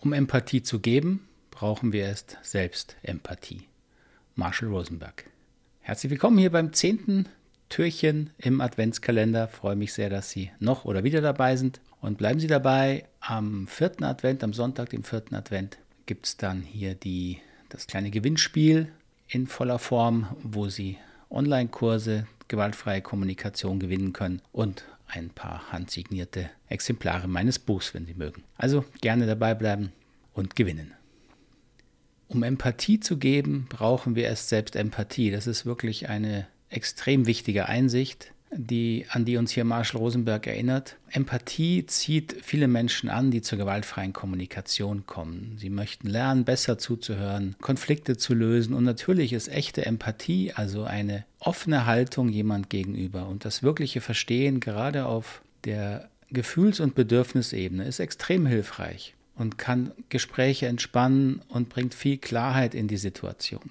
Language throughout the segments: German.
Um Empathie zu geben, brauchen wir erst selbst Empathie. Marshall Rosenberg. Herzlich willkommen hier beim zehnten Türchen im Adventskalender. Freue mich sehr, dass Sie noch oder wieder dabei sind. Und bleiben Sie dabei. Am vierten Advent, am Sonntag, dem vierten Advent, gibt es dann hier die, das kleine Gewinnspiel in voller Form, wo Sie Online-Kurse, gewaltfreie Kommunikation gewinnen können und ein paar handsignierte Exemplare meines Buchs, wenn Sie mögen. Also gerne dabei bleiben und gewinnen. Um Empathie zu geben, brauchen wir erst selbst Empathie. Das ist wirklich eine extrem wichtige Einsicht, die, an die uns hier Marshall Rosenberg erinnert. Empathie zieht viele Menschen an, die zur gewaltfreien Kommunikation kommen. Sie möchten lernen, besser zuzuhören, Konflikte zu lösen. Und natürlich ist echte Empathie, also eine offene Haltung jemand gegenüber und das wirkliche Verstehen gerade auf der Gefühls- und Bedürfnisebene ist extrem hilfreich und kann Gespräche entspannen und bringt viel Klarheit in die Situation.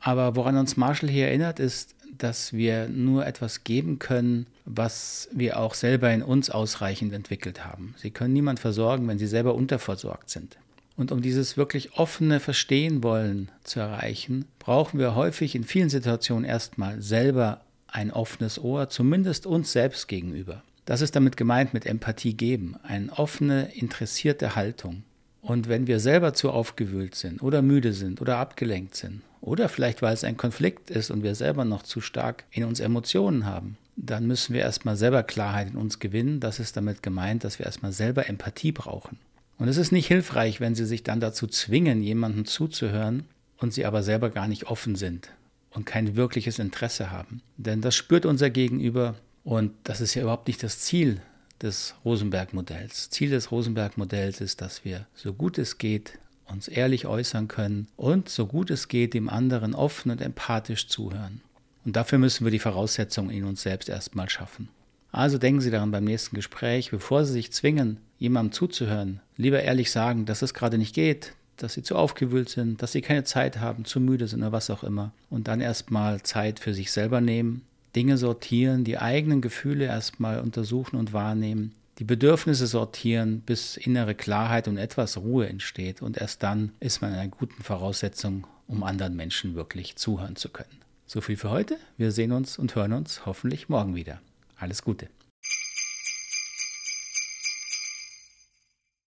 Aber woran uns Marshall hier erinnert, ist, dass wir nur etwas geben können, was wir auch selber in uns ausreichend entwickelt haben. Sie können niemand versorgen, wenn sie selber unterversorgt sind. Und um dieses wirklich offene Verstehen wollen zu erreichen, brauchen wir häufig in vielen Situationen erstmal selber ein offenes Ohr, zumindest uns selbst gegenüber. Das ist damit gemeint mit Empathie geben, eine offene, interessierte Haltung. Und wenn wir selber zu aufgewühlt sind oder müde sind oder abgelenkt sind oder vielleicht weil es ein Konflikt ist und wir selber noch zu stark in uns Emotionen haben, dann müssen wir erstmal selber Klarheit in uns gewinnen. Das ist damit gemeint, dass wir erstmal selber Empathie brauchen. Und es ist nicht hilfreich, wenn Sie sich dann dazu zwingen, jemandem zuzuhören und Sie aber selber gar nicht offen sind und kein wirkliches Interesse haben. Denn das spürt unser Gegenüber und das ist ja überhaupt nicht das Ziel des Rosenberg-Modells. Ziel des Rosenberg-Modells ist, dass wir so gut es geht uns ehrlich äußern können und so gut es geht dem anderen offen und empathisch zuhören. Und dafür müssen wir die Voraussetzungen in uns selbst erstmal schaffen. Also denken Sie daran beim nächsten Gespräch, bevor Sie sich zwingen, jemandem zuzuhören, lieber ehrlich sagen, dass es gerade nicht geht, dass Sie zu aufgewühlt sind, dass Sie keine Zeit haben, zu müde sind oder was auch immer. Und dann erstmal Zeit für sich selber nehmen, Dinge sortieren, die eigenen Gefühle erstmal untersuchen und wahrnehmen, die Bedürfnisse sortieren, bis innere Klarheit und etwas Ruhe entsteht. Und erst dann ist man in einer guten Voraussetzung, um anderen Menschen wirklich zuhören zu können. So viel für heute. Wir sehen uns und hören uns hoffentlich morgen wieder. Alles Gute.